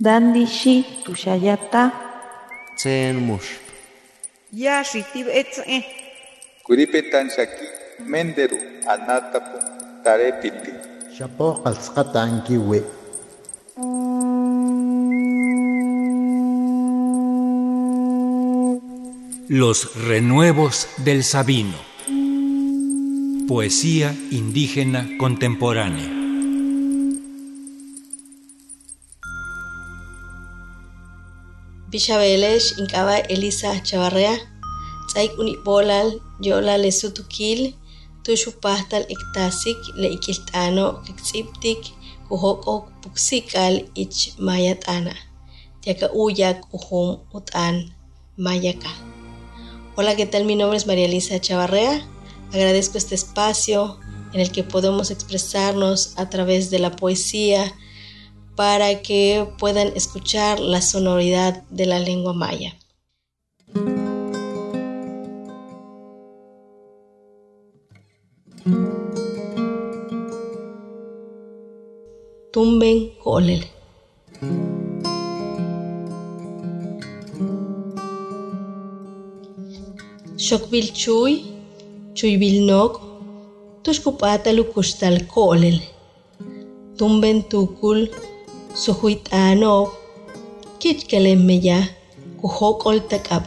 Dandishi tushayata. Tsen mush. Ya shitib etze. Kuripetan shaki menderu anatapu tarepiti. Shapo qalsqata ankiwi. Los renuevos del Sabino. Poesía indígena contemporánea. Bichabelesh Incaba Elisa Chavarrea, Tsaik Unibolal, Yola Lesutukil, Tushupastal Iktasik, Leikiltano, Kixiptik, Kuhoko Puksikal, Ich Mayatana, Tiaka Uyak, Uhum Utan, Mayaka. Hola, ¿qué tal? Mi nombre es María Elisa Chavarrea. Agradezco este espacio en el que podemos expresarnos a través de la poesía para que puedan escuchar la sonoridad de la lengua maya. Tumben Kolel. Shokbil Chuy, Chuybil Nok, Tushkupatalu Kustal Kolel. Tumben Tukul, Suhuitano, Kitkelemmeya, Kuhokol Takab.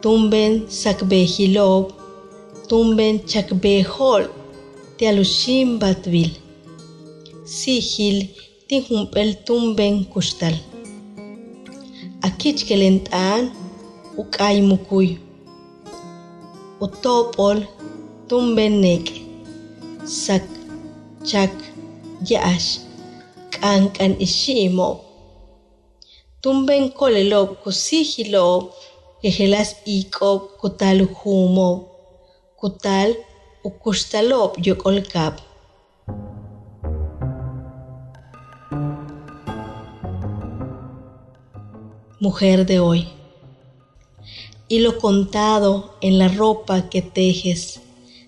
Tumben Sakbe Hilob, Tumben Chakbe Hol, Tialushim Batvil. Sihil Tihumpel Tumben Kustal. Akichkelentan, Ukay Mukuy. Utopol Tumben Nek. Sak Chak Yash. Kankan Ishimo. Tumben Kolelob Kusihilob. Gehelas Ikob Kutal Humo. Kutal Ukushtalob Yokolkab. Mujer de hoy. Y lo contado en la ropa que tejes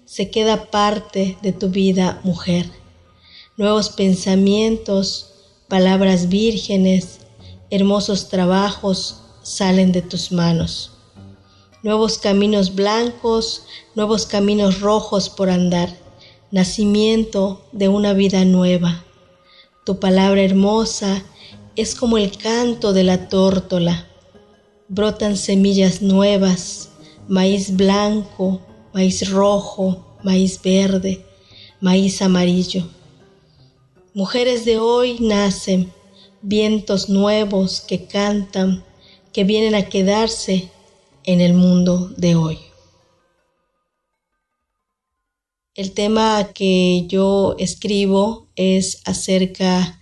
se queda parte de tu vida, mujer. Nuevos pensamientos, palabras vírgenes, hermosos trabajos salen de tus manos. Nuevos caminos blancos, nuevos caminos rojos por andar, nacimiento de una vida nueva. Tu palabra hermosa es como el canto de la tórtola. Brotan semillas nuevas, maíz blanco, maíz rojo, maíz verde, maíz amarillo. Mujeres de hoy nacen, vientos nuevos que cantan, que vienen a quedarse en el mundo de hoy. El tema que yo escribo es acerca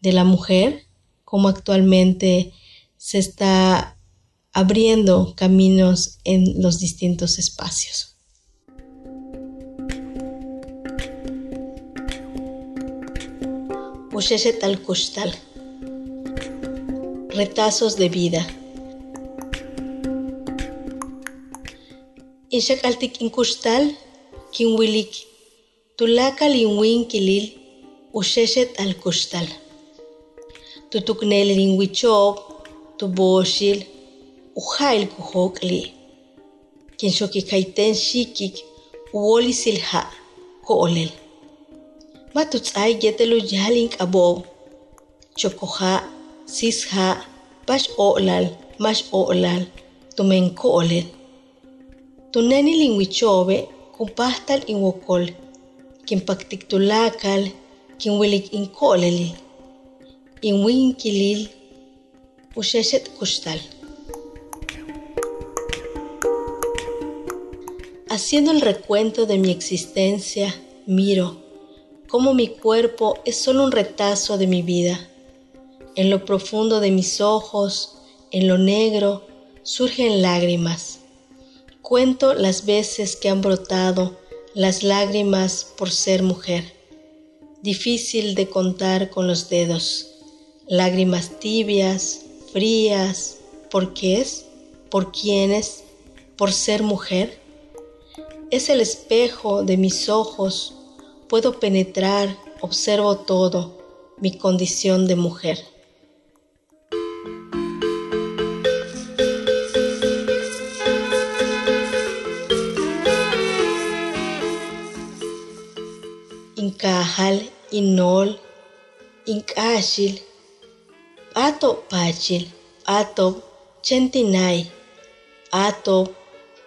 de la mujer, cómo actualmente se está abriendo caminos en los distintos espacios. Usheshet al Kushtal. Retazos de vida. Inshak altik inkushtal, kinwilik, tulakal inwin kilil, usheshet al kushtal. Tutuknel inwichob, tuboshil, ujail kuhokli. Kinshoki kaiten shikik, uwoli silha, koolel. Matutsay yetelu yalin kabob. Chokoha, sisha, bash olal, mash olal, tumen koolel. Tunani lingwichobe, kumpastal inwokol, kimpaktik tulakal, kinwilik inkoleli, inwinkilil, usheshet kushtal. Haciendo el recuento de mi existencia, miro cómo mi cuerpo es solo un retazo de mi vida. En lo profundo de mis ojos, en lo negro, surgen lágrimas. Cuento las veces que han brotado las lágrimas por ser mujer. Difícil de contar con los dedos. Lágrimas tibias, frías. ¿Por qué es? ¿Por quiénes? ¿Por ser mujer? Es el espejo de mis ojos puedo penetrar, observo todo, mi condición de mujer. Incajal, Inol, Incashil, Ato Pachil, Ato Chentinai, Ato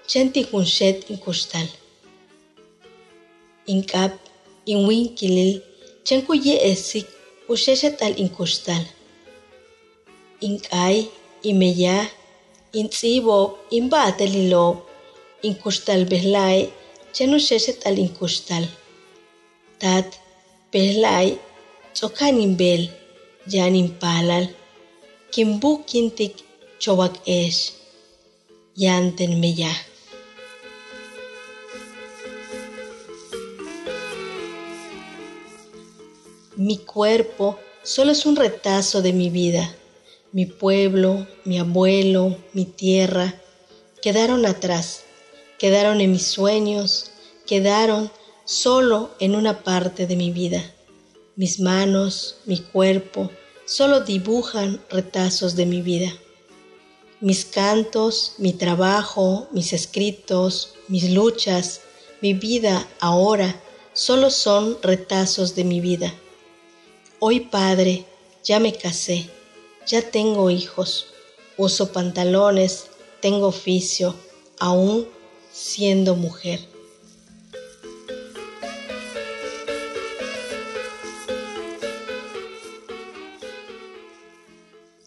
Chenticunset Incustal. Incap chentikunshet inkustal. Inkap, inwinkilil, chenkuye esik, usheshet al inkustal. Inkay, imeya, intsibob, imbatelilob, inkustal behlay, chenusheshet al inkustal. Tat, behlay, tsokan imbel, yan impalal, kimbu kintik chobak esh, yanten meya. Mi cuerpo solo es un retazo de mi vida. Mi pueblo, mi abuelo, mi tierra, quedaron atrás, quedaron en mis sueños, quedaron solo en una parte de mi vida. Mis manos, mi cuerpo, solo dibujan retazos de mi vida. Mis cantos, mi trabajo, mis escritos, mis luchas, mi vida ahora, solo son retazos de mi vida. Hoy padre, ya me casé, ya tengo hijos, uso pantalones, tengo oficio, aún siendo mujer.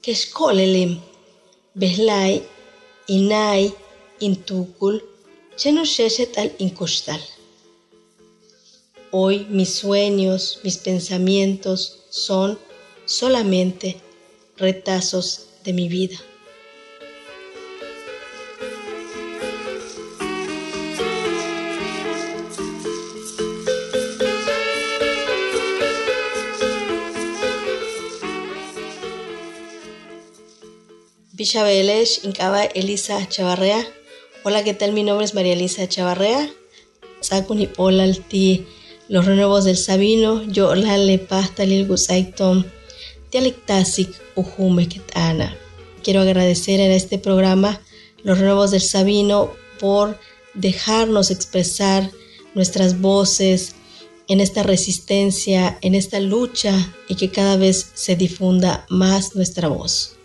Keshkolelim, Behlay, Inay, Intukul, Chenusheshet al Inkustal. Hoy mis sueños, mis pensamientos son solamente retazos de mi vida. Belesh, Incaba Elisa Chavarrea. Hola, ¿qué tal? Mi nombre es María Elisa Chavarrea. Sakuni hola ti los renuevos del Sabino, yo la le pasta lil gusaitom, dialectasic ujume. Quiero agradecer en este programa los renuevos del Sabino por dejarnos expresar nuestras voces en esta resistencia, en esta lucha y que cada vez se difunda más nuestra voz.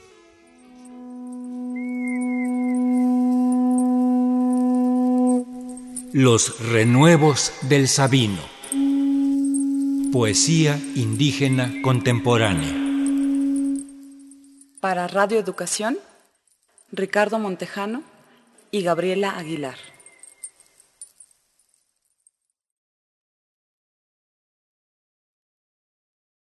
Los renuevos del Sabino. Poesía indígena contemporánea. Para Radio Educación, Ricardo Montejano y Gabriela Aguilar.